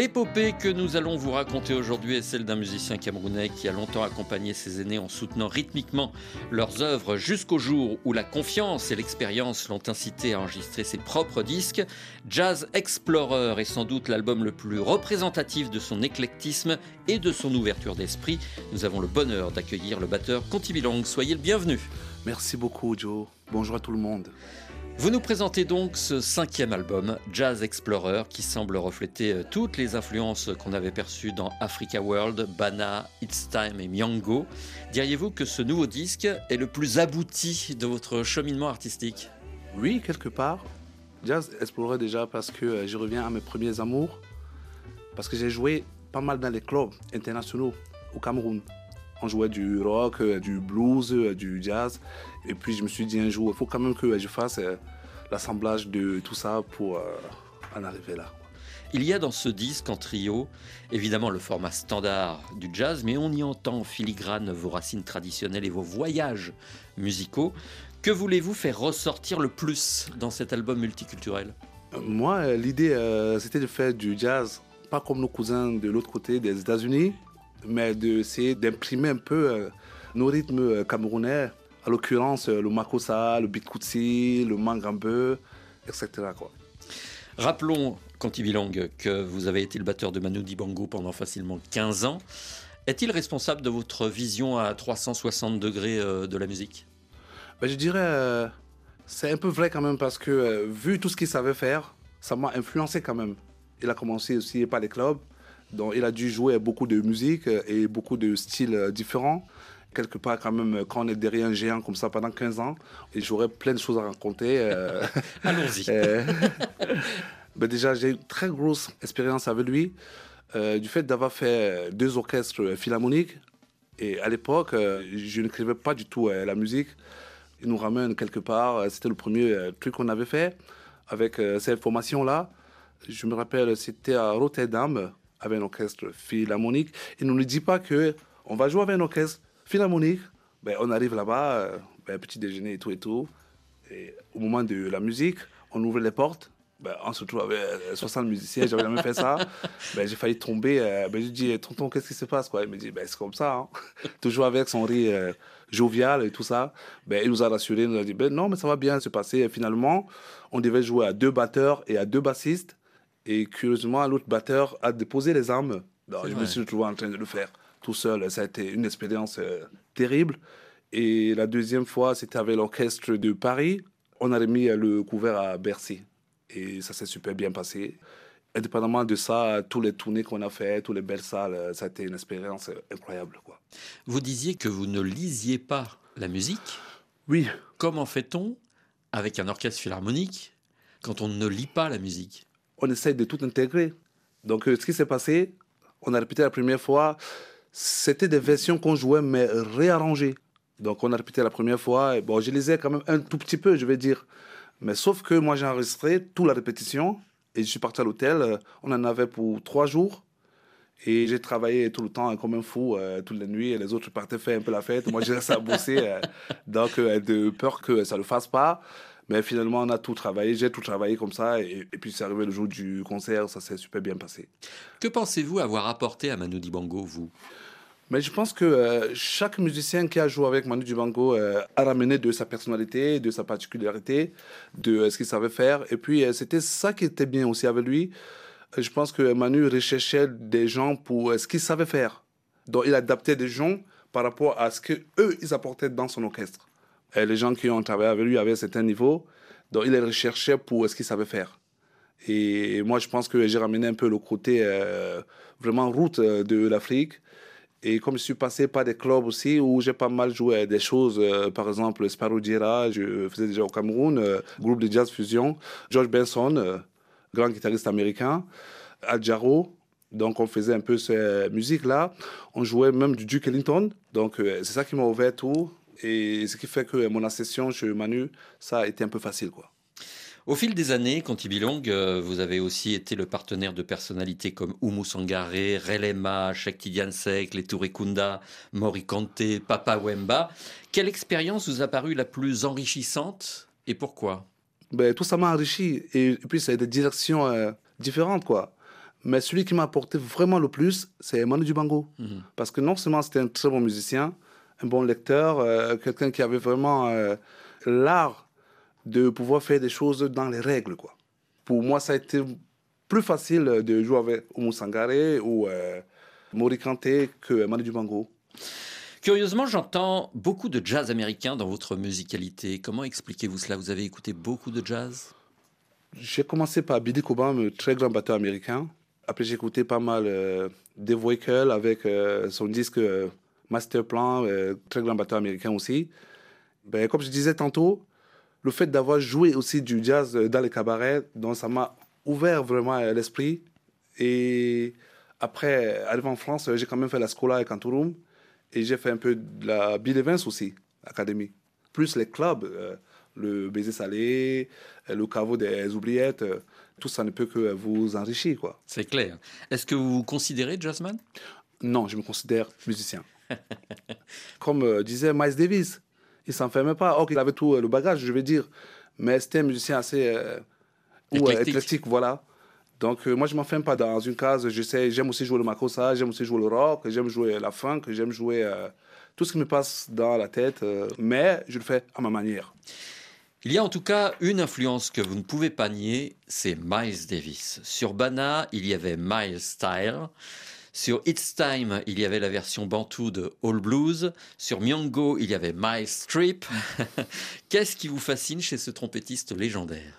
L'épopée que nous allons vous raconter aujourd'hui est celle d'un musicien camerounais qui a longtemps accompagné ses aînés en soutenant rythmiquement leurs œuvres jusqu'au jour où la confiance et l'expérience l'ont incité à enregistrer ses propres disques. Jazz Explorer est sans doute l'album le plus représentatif de son éclectisme et de son ouverture d'esprit. Nous avons le bonheur d'accueillir le batteur Conti Bilong. Soyez le bienvenu. Merci beaucoup, Joe. Bonjour à tout le monde. Vous nous présentez donc ce cinquième album, Jazz Explorer, qui semble refléter euh, toutes les influences qu'on avait perçues dans Africa World, Bana, It's Time et Myango. Diriez-vous que ce nouveau disque est le plus abouti de votre cheminement artistique? Oui, quelque part. Jazz Explorer déjà parce que euh, je reviens à mes premiers amours. Parce que j'ai joué pas mal dans les clubs internationaux au Cameroun. On jouait du rock, euh, du blues, euh, du jazz. Et puis je me suis dit un jour, il faut quand même que je fasse euh, l'assemblage de tout ça pour en arriver là. Il y a dans ce disque en trio, évidemment le format standard du jazz, mais on y entend en filigrane vos racines traditionnelles et vos voyages musicaux. Que voulez-vous faire ressortir le plus dans cet album multiculturel? Moi, l'idée, c'était de faire du jazz, pas comme nos cousins de l'autre côté des États-Unis, mais d'essayer d'imprimer un peu euh, nos rythmes euh, camerounais, à l'occurrence euh, le makossa, le bitkutsi, le mangambe, etc. Quoi. Rappelons, Conti Bilong, que vous avez été le batteur de Manu Dibango pendant facilement 15 ans. Est-il responsable de votre vision à 360 degrés de la musique? Ben, je dirais, euh, c'est un peu vrai quand même parce que euh, vu tout ce qu'il savait faire, ça m'a influencé quand même. Il a commencé aussi par les clubs, donc il a dû jouer beaucoup de musique euh, et beaucoup de styles euh, différents. Quelque part quand même, euh, quand on est derrière un géant comme ça pendant 15 ans, et j'aurais plein de choses à raconter. Allons-y. ben déjà, j'ai une très grosse expérience avec lui, euh, du fait d'avoir fait deux orchestres philharmoniques. Et à l'époque, euh, je n'écrivais pas du tout euh, la musique. Il nous ramène quelque part. C'était le premier truc qu'on avait fait avec cette formation-là. Je me rappelle, c'était à Rotterdam, avec un orchestre philharmonique. Il ne nous dit pas que on va jouer avec un orchestre philharmonique. Ben, on arrive là-bas, euh, ben, petit déjeuner et tout et tout. Et au moment de la musique, on ouvre les portes. Ben, on se trouve avec euh, 60 musiciens, j'avais jamais fait ça. Ben, j'ai failli tomber. euh, ben, je dis, tonton, qu'est-ce qui se passe quoi? Il me dit, ben, c'est comme ça. hein. Toujours avec son rire euh, jovial et tout ça. Ben, il nous a rassurés, il nous a dit, ben, non, mais ça va bien se passer. Et finalement, on devait jouer à deux batteurs et à deux bassistes. Et curieusement, l'autre batteur a déposé les armes. C'est je vrai. me suis retrouvé en train de le faire tout seul. Ça a été une expérience euh, terrible. Et la deuxième fois, c'était avec l'orchestre de Paris. On a remis le couvert à Bercy. Et ça s'est super bien passé. Indépendamment de ça, tous les tournées qu'on a fait, toutes les belles salles, ça a été une expérience incroyable. Quoi. Vous disiez que vous ne lisiez pas la musique. Oui. Comment fait-on avec un orchestre philharmonique quand on ne lit pas la musique? On essaye de tout intégrer. Donc, euh, ce qui s'est passé, on a répété la première fois, c'était des versions qu'on jouait, mais réarrangées. Donc, on a répété la première fois. Et bon, je lisais quand même un tout petit peu, je vais dire. Mais sauf que moi, j'ai enregistré toute la répétition et je suis parti à l'hôtel. Euh, on en avait pour trois jours. Et j'ai travaillé tout le temps comme un fou, euh, toutes les nuits. Et les autres partaient faire un peu la fête. Moi, j'ai resté à bosser. Euh, donc, de peur que ça ne le fasse pas. Mais finalement, on a tout travaillé. J'ai tout travaillé comme ça. Et, et puis, c'est arrivé le jour du concert. Ça s'est super bien passé. Que pensez-vous avoir apporté à Manu Dibango, vous? Mais je pense que euh, chaque musicien qui a joué avec Manu Dibango euh, a ramené de sa personnalité, de sa particularité, de euh, ce qu'il savait faire. Et puis, c'était ça qui était bien aussi avec lui. Je pense que Manu recherchait des gens pour ce qu'il savait faire. Donc, il adaptait des gens par rapport à ce qu'eux, ils apportaient dans son orchestre. Les gens qui ont travaillé avec lui avaient un certain niveau. Donc, il les recherchait pour ce qu'il savait faire. Et moi, je pense que j'ai ramené un peu le côté vraiment route de l'Afrique et comme je suis passé par des clubs aussi où j'ai pas mal joué des choses, euh, par exemple Sparrow Dira, je faisais déjà au Cameroun, euh, groupe de jazz fusion, George Benson, euh, grand guitariste américain, Adjaro, donc on faisait un peu cette musique-là. On jouait même du Duke Ellington, donc c'est ça qui m'a ouvert tout. Et ce qui fait que mon accession chez Manu, ça a été un peu facile, quoi. Au fil des années, Conti Bilong, euh, vous avez aussi été le partenaire de personnalités comme Oumou Sangaré, Relema, Shakti Diansek, Les Kunda, Mori Papa Wemba. Quelle expérience vous a paru la plus enrichissante et pourquoi? Ben, Tout ça m'a enrichi et, puis c'est des directions euh, différentes quoi. Mais celui qui m'a apporté vraiment le plus, c'est Manu Dubango. Mhm. Parce que non seulement c'était un très bon musicien, un bon lecteur, euh, quelqu'un qui avait vraiment l'art de pouvoir faire des choses dans les règles. Quoi. Pour moi, ça a été plus facile de jouer avec Oumou Sangaré ou euh, Mori Kanté que Manu Dubango. Curieusement, j'entends beaucoup de jazz américain dans votre musicalité. Comment expliquez-vous cela? Vous avez écouté beaucoup de jazz? J'ai commencé par Billy Cobham, très grand batteur américain. Après, j'ai écouté pas mal euh, Dave Wackel avec euh, son disque euh, Master Plan, très grand batteur américain aussi. Ben, comme je disais tantôt, le fait d'avoir joué aussi du jazz dans les cabarets, donc ça m'a ouvert vraiment l'esprit. Et après, arrivé en France, j'ai quand même fait la Scola avec Cantorum et j'ai fait un peu de la Bill Evans aussi, académie. Plus les clubs, euh, le baiser salé, euh, le caveau des oubliettes, euh, tout ça ne peut que vous enrichir. quoi. C'est clair. Est-ce que vous vous considérez jazzman? Non, je me considère musicien. Comme disait Miles Davis, il s'enfermait pas. Ok, il avait tout euh, le bagage, je vais dire, mais c'était un musicien assez euh, euh, éclectique. voilà. Donc moi je m'enferme pas dans une case. j'aime aussi jouer le makossa, j'aime aussi jouer le rock, j'aime jouer la funk, j'aime jouer tout ce qui me passe dans la tête, mais je le fais à ma manière. Il y a en tout cas une influence que vous ne pouvez pas nier, c'est Miles Davis. Sur Bana, il y avait Miles Style. Sur It's Time, il y avait la version bantou de All Blues. Sur Myongo, il y avait My Strip. Qu'est-ce qui vous fascine chez ce trompettiste légendaire?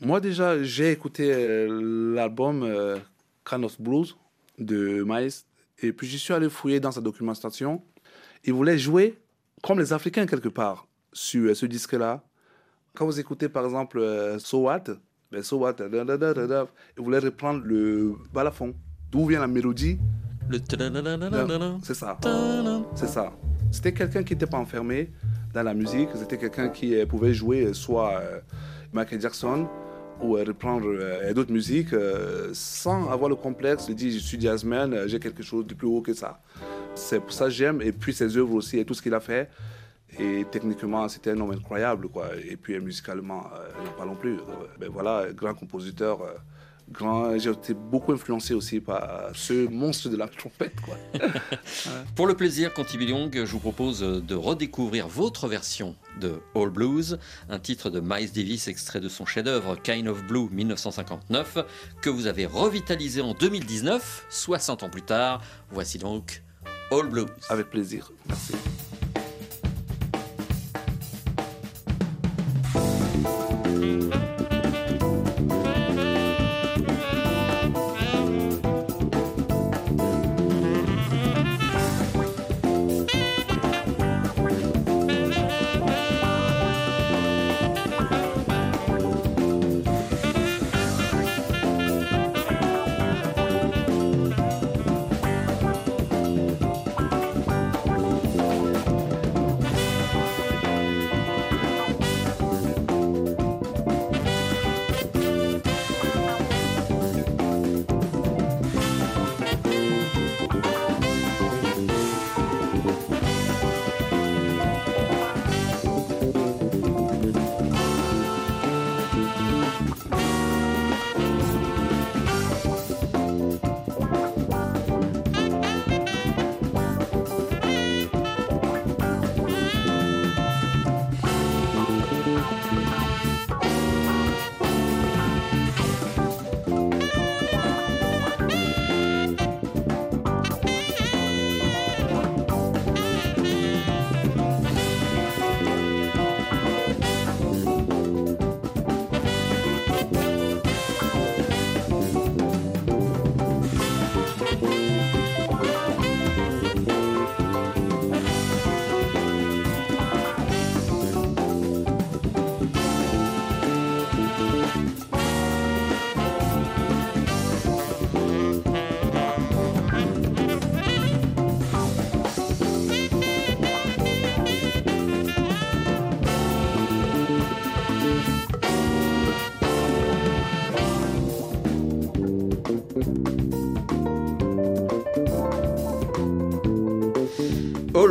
Moi déjà, j'ai écouté euh, l'album euh, Kind of Blues de Miles. Et puis j'y suis allé fouiller dans sa documentation. Il voulait jouer comme les Africains quelque part sur euh, ce disque-là. Quand vous écoutez par exemple So What, ben il voulait reprendre le balafon d'où vient la mélodie. Le C'est ça. C'est ça. C'était quelqu'un qui n'était pas enfermé dans la musique. C'était quelqu'un qui euh, pouvait jouer euh, soit euh, Michael Jackson ou reprendre d'autres musiques sans avoir le complexe de dire je suis jazzman, j'ai quelque chose de plus haut que ça. C'est pour ça que j'aime. Et puis ses œuvres aussi et tout ce qu'il a fait. Et techniquement, c'était un homme incroyable. Quoi. Et puis musicalement, ne parlons plus. Ben voilà, grand compositeur j'ai été beaucoup influencé aussi par ce monstre de la trompette. Quoi. Pour le plaisir, Conti Billiong, je vous propose de redécouvrir votre version de All Blues, un titre de Miles Davis extrait de son chef-d'œuvre Kind of Blue 1959, que vous avez revitalisé en 2019, 60 ans plus tard. Voici donc All Blues. Avec plaisir. Merci.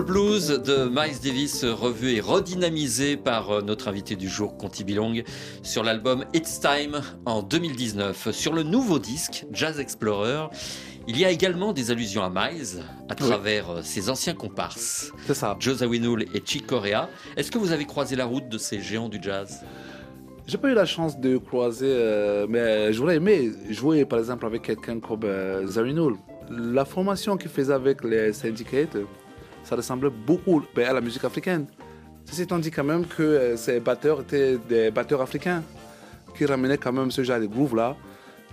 Blues de Miles Davis revu et redynamisé par euh, notre invité du jour, Conti Bilong, sur l'album It's Time en 2019. Sur le nouveau disque, Jazz Explorer, il y a également des allusions à Miles à travers euh, ses anciens comparses, C'est ça. Joe Zawinul et Chick Corea. Est-ce que vous avez croisé la route de ces géants du jazz? J'ai pas eu la chance de croiser, euh, mais j'aurais aimé jouer par exemple avec quelqu'un comme euh, Zarinul. La formation qu'il faisait avec les syndicates, ça ressemblait beaucoup ben, à la musique africaine. Ceci étant dit quand même que euh, ces batteurs étaient des batteurs africains qui ramenaient quand même ce genre de groove là.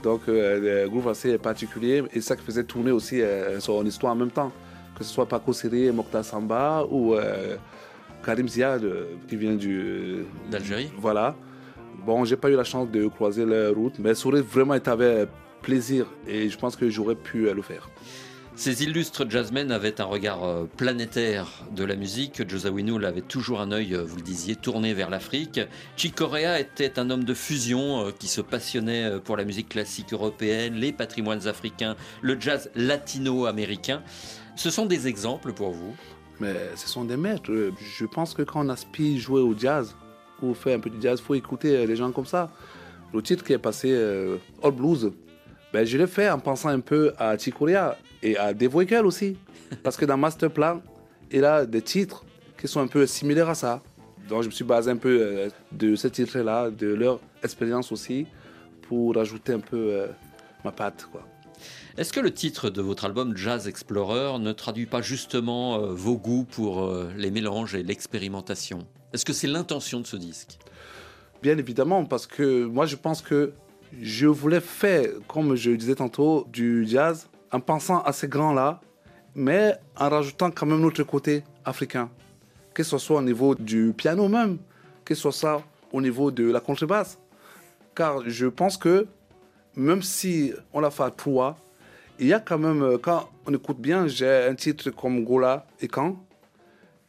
Donc euh, des grooves assez particuliers et ça qui faisait tourner aussi euh, son histoire en même temps. Que ce soit Paco Siri, Mokhtar Samba ou Karim Ziad qui vient du, d'Algérie voilà. Bon, j'ai pas eu la chance de croiser leur route, mais ça aurait vraiment été avec plaisir et je pense que j'aurais pu le faire. Ces illustres jazzmen avaient un regard euh, planétaire de la musique. Joe Zawinul avait toujours un œil, euh, vous le disiez, tourné vers l'Afrique. Chick Corea était un homme de fusion euh, qui se passionnait pour la musique classique européenne, les patrimoines africains, le jazz latino-américain. Ce sont des exemples pour vous? Mais ce sont des maîtres. Je pense que quand on aspire jouer au jazz ou faire un peu de jazz, il faut écouter les gens comme ça. Le titre qui est passé, All Blues, ben, je l'ai fait en pensant un peu à Chicoria et à Dave Weckl aussi. Parce que dans Masterplan, il a des titres qui sont un peu similaires à ça. Donc je me suis basé un peu euh, de ces titres-là, de leur expérience aussi, pour rajouter un peu euh, ma patte. Quoi. Est-ce que le titre de votre album Jazz Explorer ne traduit pas justement euh, vos goûts pour les mélanges et l'expérimentation? Est-ce que c'est l'intention de ce disque? Bien évidemment, parce que moi je pense que je voulais faire, comme je disais tantôt, du jazz en pensant à ces grands-là, mais en rajoutant quand même notre côté africain. Que ce soit au niveau du piano même, que ce soit au niveau de la contrebasse. Car je pense que même si on l'a fait à trois, il y a quand même, euh, quand on écoute bien, j'ai un titre comme Gola et Quand,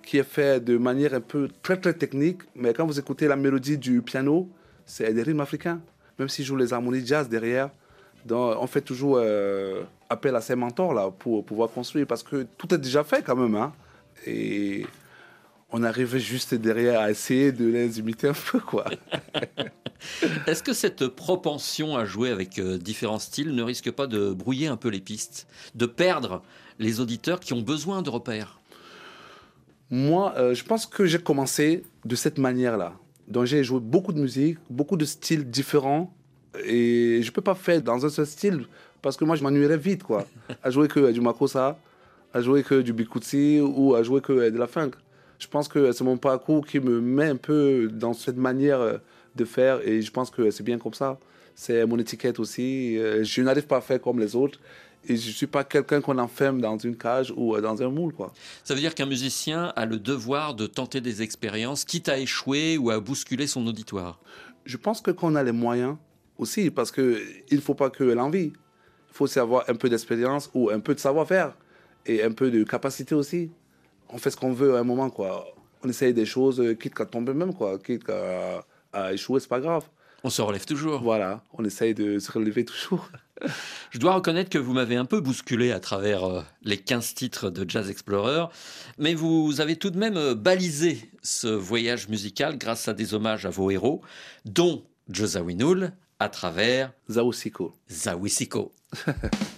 qui est fait de manière un peu très très technique, mais quand vous écoutez la mélodie du piano, c'est des rythmes africains. Même si je joue les harmonies jazz derrière, on fait toujours euh, appel à ces mentors là pour pouvoir construire parce que tout est déjà fait quand même. Hein, et on arrive juste derrière à essayer de les imiter un peu quoi. Est-ce que cette propension à jouer avec euh, différents styles ne risque pas de brouiller un peu les pistes, de perdre les auditeurs qui ont besoin de repères? Moi, euh, je pense que j'ai commencé de cette manière-là. Donc j'ai joué beaucoup de musique, beaucoup de styles différents. Et je peux pas faire dans un seul style parce que moi je m'ennuierais vite quoi. À jouer que du makossa, à jouer que du bikutsi ou à jouer que de la funk. Je pense que c'est mon parcours qui me met un peu dans cette manière euh, de faire et je pense que c'est bien comme ça. C'est mon étiquette aussi. Euh, Je n'arrive pas à faire comme les autres et je suis pas quelqu'un qu'on enferme dans une cage ou euh, dans un moule quoi. Ça veut dire qu'un musicien a le devoir de tenter des expériences, quitte à échouer ou à bousculer son auditoire. Je pense que qu'on a les moyens aussi, parce que il faut pas que l'envie. Il faut aussi avoir un peu d'expérience ou un peu de savoir-faire et un peu de capacité aussi. On fait ce qu'on veut à un moment, quoi. On essaye des choses, euh, quitte qu'à tomber même, quoi. Quitte qu'à à échouer, c'est pas grave. On se relève toujours. Voilà, on essaye de se relever toujours. Je dois reconnaître que vous m'avez un peu bousculé à travers euh, les 15 titres de Jazz Explorer, mais vous avez tout de même euh, balisé ce voyage musical grâce à des hommages à vos héros, dont Joe Zawinul à travers Zaosiko. Zawisiko.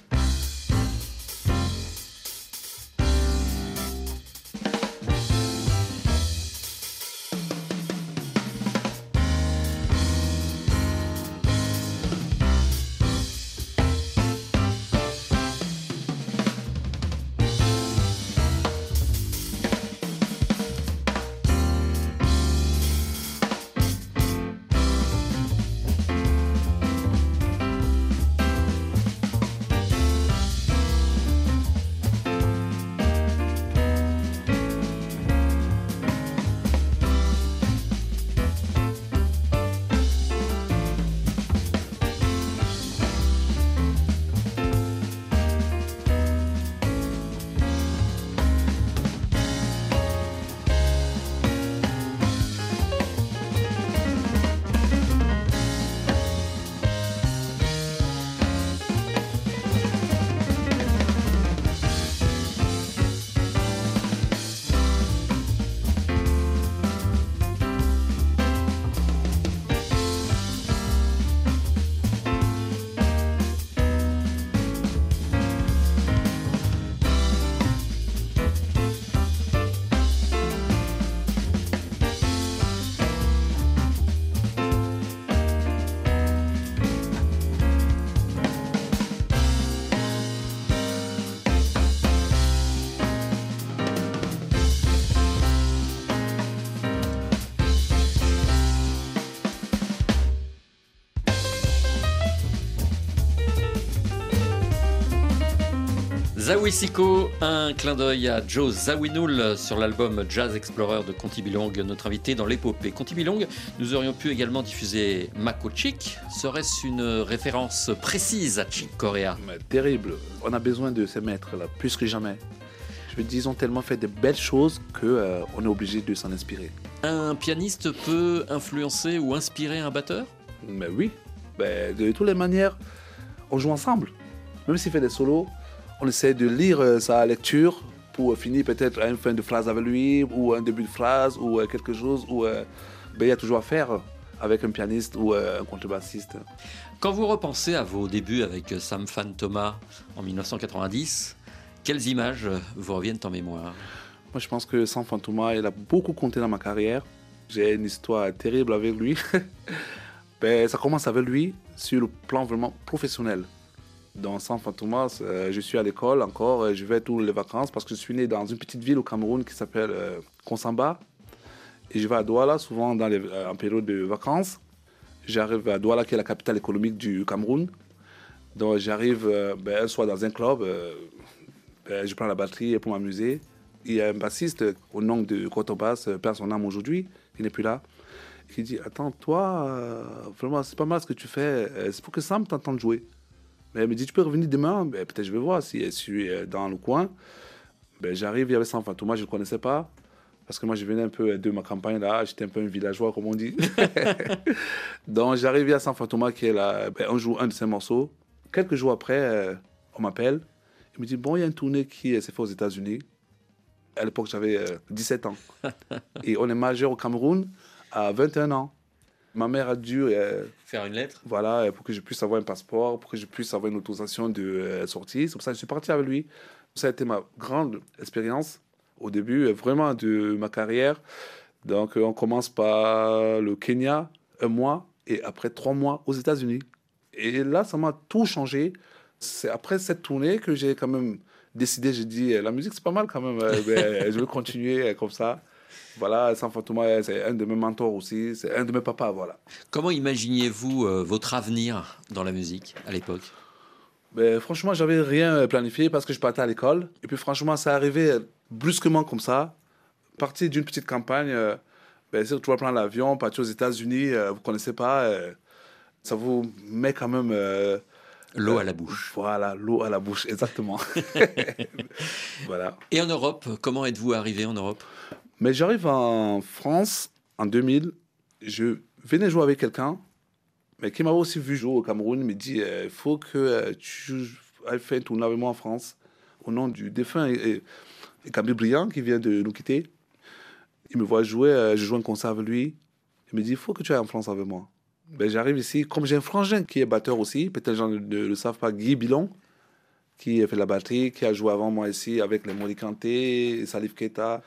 Zawisiko, un clin d'œil à Joe Zawinul sur l'album Jazz Explorer de Conti Bilong, notre invité dans l'épopée. Conti Bilong, nous aurions pu également diffuser Mako Chick. Serait-ce une référence précise à Chick Corea Mais terrible. On a besoin de ces maîtres-là, plus que jamais. Je veux dire, ils ont tellement fait de belles choses qu'on est obligé de s'en inspirer. Un pianiste peut influencer ou inspirer un batteur? Mais oui, Ben, de toutes les manières, on joue ensemble. Même s'il fait des solos, on essaie de lire euh, sa lecture pour finir peut-être à une fin de phrase avec lui, ou un début de phrase, ou euh, quelque chose où euh, ben, il y a toujours à faire avec un pianiste ou un contrebassiste. Quand vous repensez à vos débuts avec Sam Fan Thomas en 1990, quelles images vous reviennent en mémoire? Moi, je pense que San Fantoma, il a beaucoup compté dans ma carrière. J'ai une histoire terrible avec lui. ben, ça commence avec lui sur le plan vraiment professionnel. Dans San Fantoma, euh, je suis à l'école encore, euh, je vais toutes les vacances parce que je suis né dans une petite ville au Cameroun qui s'appelle euh, Konsamba. Et je vais à Douala souvent dans les, euh, en période de vacances. J'arrive à Douala qui est la capitale économique du Cameroun. Donc j'arrive euh, ben, un soir dans un club, euh, ben, je prends la batterie pour m'amuser. Il y a un bassiste au nom de Cotobass, euh, perd son âme aujourd'hui, il n'est plus là, qui dit Attends, toi, euh, vraiment, c'est pas mal ce que tu fais, euh, c'est pour que Sam t'entende jouer. Mais elle me dit Tu peux revenir demain? Ben, Peut-être je vais voir si je suis euh, dans le coin. Ben, J'arrive, il y avait Sam Fantoma, je ne le connaissais pas. Parce que moi, je venais un peu de ma campagne là, j'étais un peu un villageois, comme on dit. Donc, j'arrive à San Fantoma, qui est là, ben, on joue un de ses morceaux. Quelques jours après, euh, on m'appelle. Il me dit Bon, il y a une tournée qui euh, s'est faite aux États-Unis. À l'époque, j'avais euh, 17 ans. Et on est majeur au Cameroun à 21 ans. Ma mère a dû, euh, Faire une lettre voilà, euh, pour que je puisse avoir un passeport, pour que je puisse avoir une autorisation de euh, sortie. C'est pour ça que je suis parti avec lui. Ça a été ma grande expérience au début, vraiment, de ma carrière. Donc, on commence par le Kenya, un mois, et après trois mois aux États-Unis. Et là, ça m'a tout changé. C'est après cette tournée que j'ai quand même décidé, j'ai dit, la musique, c'est pas mal quand même. ben, je veux continuer comme ça. Voilà, San c'est un de mes mentors aussi, c'est un de mes papas, voilà. Comment imaginiez-vous euh, votre avenir dans la musique à l'époque? Ben, franchement, j'avais rien planifié parce que je partais à l'école. Et puis, franchement, ça arrivait brusquement comme ça. Partir d'une petite campagne, euh, ben, si tu vas prendre l'avion, partir aux États-Unis, euh, vous ne connaissez pas, euh, ça vous met quand même. L'eau à la bouche. Voilà, l'eau à la bouche, exactement. voilà. Et en Europe, comment êtes-vous arrivé en Europe? Mais j'arrive en France en 2000. Je venais jouer avec quelqu'un, mais qui m'avait aussi vu jouer au Cameroun. Il me dit il faut que euh, tu ailles faire un tournoi avec moi en France, au nom du défunt et, et, Camille Briand qui vient de nous quitter. Il me voit jouer, euh, je joue un concert avec lui. Il me dit il faut que tu ailles en France avec moi. Ben, J'arrive ici, comme j'ai un frangin qui est batteur aussi, peut-être les gens ne, le savent pas, Guy Bilon, qui a fait la batterie, qui a joué avant moi ici avec les Mori Kanté, Salif Keita,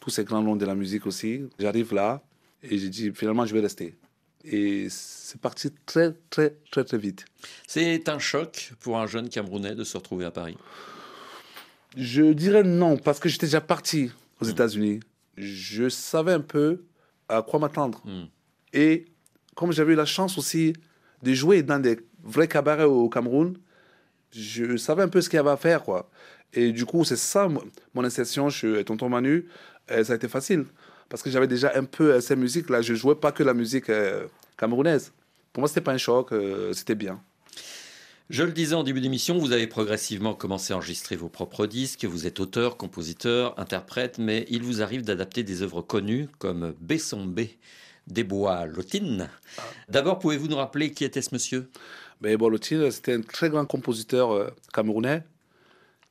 tous ces grands noms de la musique aussi. J'arrive là et j'ai dit finalement je vais rester. Et c'est parti très très très très vite. C'est un choc pour un jeune Camerounais de se retrouver à Paris? Je dirais non parce que j'étais déjà parti aux États-Unis. Je savais un peu à quoi m'attendre. Mm. Et comme j'avais eu la chance aussi de jouer dans des vrais cabarets au Cameroun, je savais un peu ce qu'il y avait à faire. Quoi. Et du coup, c'est ça mon- mon insertion chez Tonton Manu. Euh, ça a été facile parce que j'avais déjà un peu euh, ces musiques-là. Je jouais pas que la musique euh, camerounaise. Pour moi, c'était pas un choc, c'était bien. Je le disais en début d'émission, vous avez progressivement commencé à enregistrer vos propres disques. Vous êtes auteur, compositeur, interprète, mais il vous arrive d'adapter des œuvres connues comme Bessombe des Bois Lotine. D'abord, pouvez-vous nous rappeler qui était ce monsieur? Mais Bolotine, c'était un très grand compositeur camerounais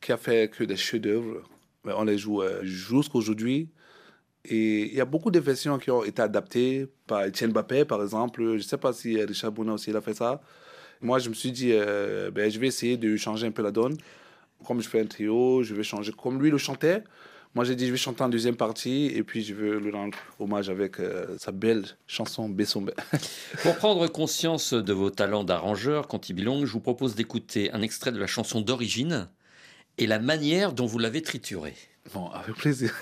qui a fait que des chefs-d'œuvre. On les joue euh, jusqu'à aujourd'hui. Et il y a beaucoup de versions qui ont été adaptées par Etienne Bappé, par exemple. Je ne sais pas si euh, Richard Bouna aussi il a fait ça. Moi, je me suis dit, euh, ben, je vais essayer de changer un peu la donne. Comme je fais un trio, je vais changer. Comme lui le chantait, moi j'ai dit, je vais chanter en deuxième partie et puis je veux lui rendre hommage avec sa belle chanson Bessombe. Pour prendre conscience de vos talents d'arrangeur, Conti Bilong, je vous propose d'écouter un extrait de la chanson d'origine et la manière dont vous l'avez trituré. Bon, avec plaisir.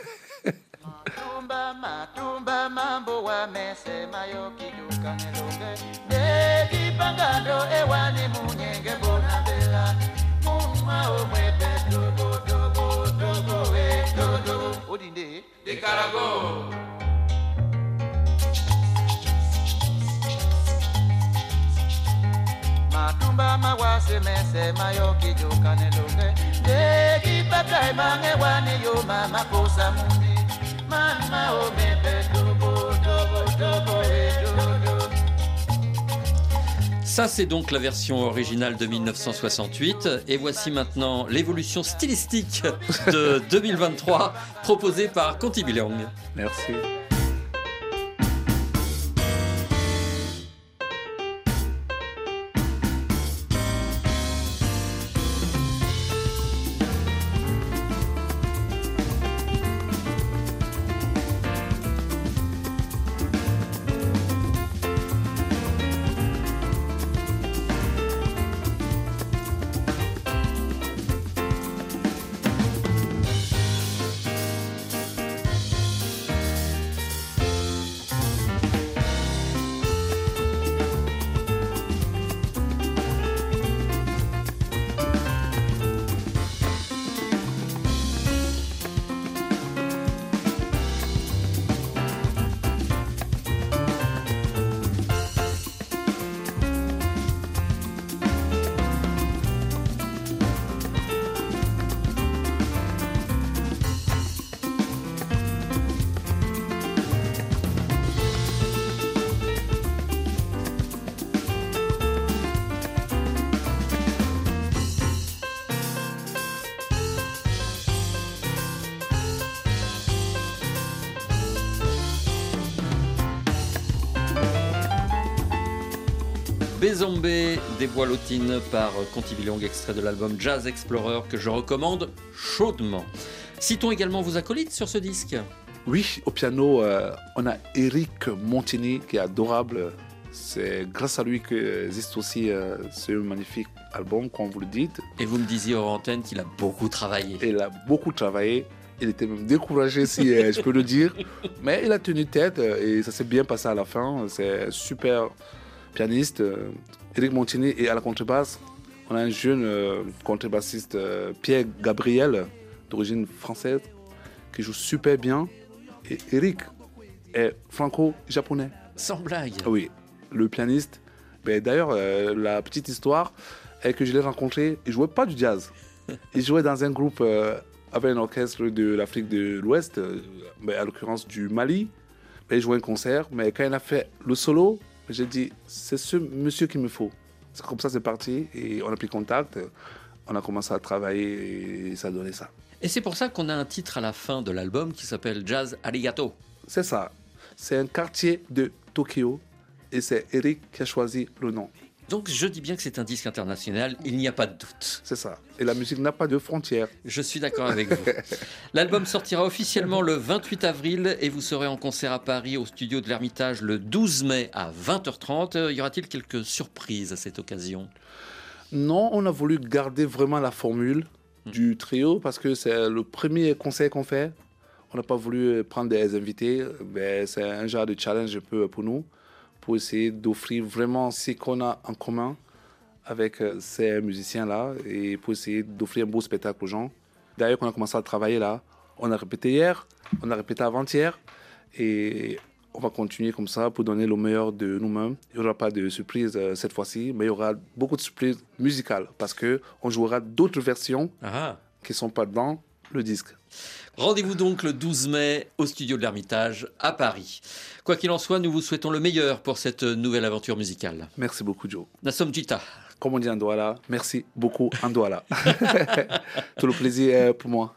Mawase mese mayoki jokanelonge ndegi patai mange wane yo mama kosa mumbi mama o mepe tobo tobo tobo e dodo Ça, c'est donc la version originale de 1968. Et voici maintenant l'évolution stylistique de 2023 proposée par Conti Bilong. Merci. Bézombé des Bois-Lotines par Conti Bilong, extrait de l'album Jazz Explorer que je recommande chaudement. Citons également vos acolytes sur ce disque. Oui, au piano, euh, on a Eric Montini qui est adorable. C'est grâce à lui que existe aussi euh, ce magnifique album, comme vous le dites. Et vous me disiez hors antenne qu'il a beaucoup travaillé. Il a beaucoup travaillé. Il était même découragé, si euh, je peux le dire. Mais il a tenu tête et ça s'est bien passé à la fin. C'est super pianiste. euh, Eric Montini et à la contrebasse, on a un jeune euh, contrebassiste, euh, Pierre Gabriel, d'origine française, qui joue super bien. Et Eric est franco-japonais. Sans blague. Oui, le pianiste. Ben, D'ailleurs, euh, la petite histoire est que je l'ai rencontré, il jouait pas du jazz. Il jouait dans un groupe euh, avec un orchestre de l'Afrique de l'Ouest, euh, ben, à l'occurrence du Mali. Ben, il jouait un concert, mais quand il a fait le solo, j'ai dit, c'est ce monsieur qu'il me faut. C'est comme ça c'est parti, et on a pris contact, on a commencé à travailler, et ça a donné ça. Et c'est pour ça qu'on a un titre à la fin de l'album qui s'appelle Jazz Arigato. C'est ça. C'est un quartier de Tokyo, et c'est Eric qui a choisi le nom. Donc je dis bien que c'est un disque international, il n'y a pas de doute. C'est ça. Et la musique n'a pas de frontières. Je suis d'accord avec vous. L'album sortira officiellement le 28 avril et vous serez en concert à Paris au studio de l'Ermitage le 12 mai à 20h30. Y aura-t-il quelques surprises à cette occasion? Non, on a voulu garder vraiment la formule du trio parce que c'est le premier concert qu'on fait. On n'a pas voulu prendre des invités. mais c'est un genre de challenge un peu pour nous, pour essayer d'offrir vraiment ce qu'on a en commun avec euh, ces musiciens-là et pour essayer d'offrir un beau spectacle aux gens. D'ailleurs, on a commencé à travailler là. On a répété hier, on a répété avant-hier et on va continuer comme ça pour donner le meilleur de nous-mêmes. Il n'y aura pas de surprise euh, cette fois-ci, mais il y aura beaucoup de surprises musicales parce que on jouera d'autres versions Ah. qui ne sont pas dans le disque. Rendez-vous donc le 12 mai au studio de l'Ermitage à Paris. Quoi qu'il en soit, nous vous souhaitons le meilleur pour cette nouvelle aventure musicale. Merci beaucoup, Joe. Nasom Jita. Comme on dit en Douala, merci beaucoup en Douala. Tout le plaisir est pour moi.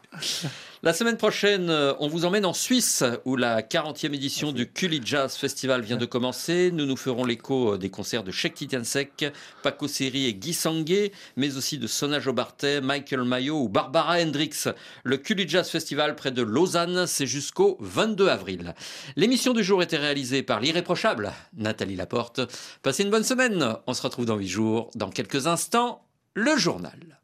La semaine prochaine, euh, on vous emmène en Suisse où la 40e édition du Culi Jazz Festival vient de commencer. Nous nous ferons l'écho euh, des concerts de Sheikh Titiansek, Paco Seri et Guy Sanguet, mais aussi de Sona Jobartet, Michael Mayo ou Barbara Hendricks. Le Culi Jazz Festival près de Lausanne, c'est jusqu'au 22 avril. L'émission du jour était réalisée par l'irréprochable Nathalie Laporte. Passez une bonne semaine. On se retrouve dans 8 jours. Dans quelques instants, le journal.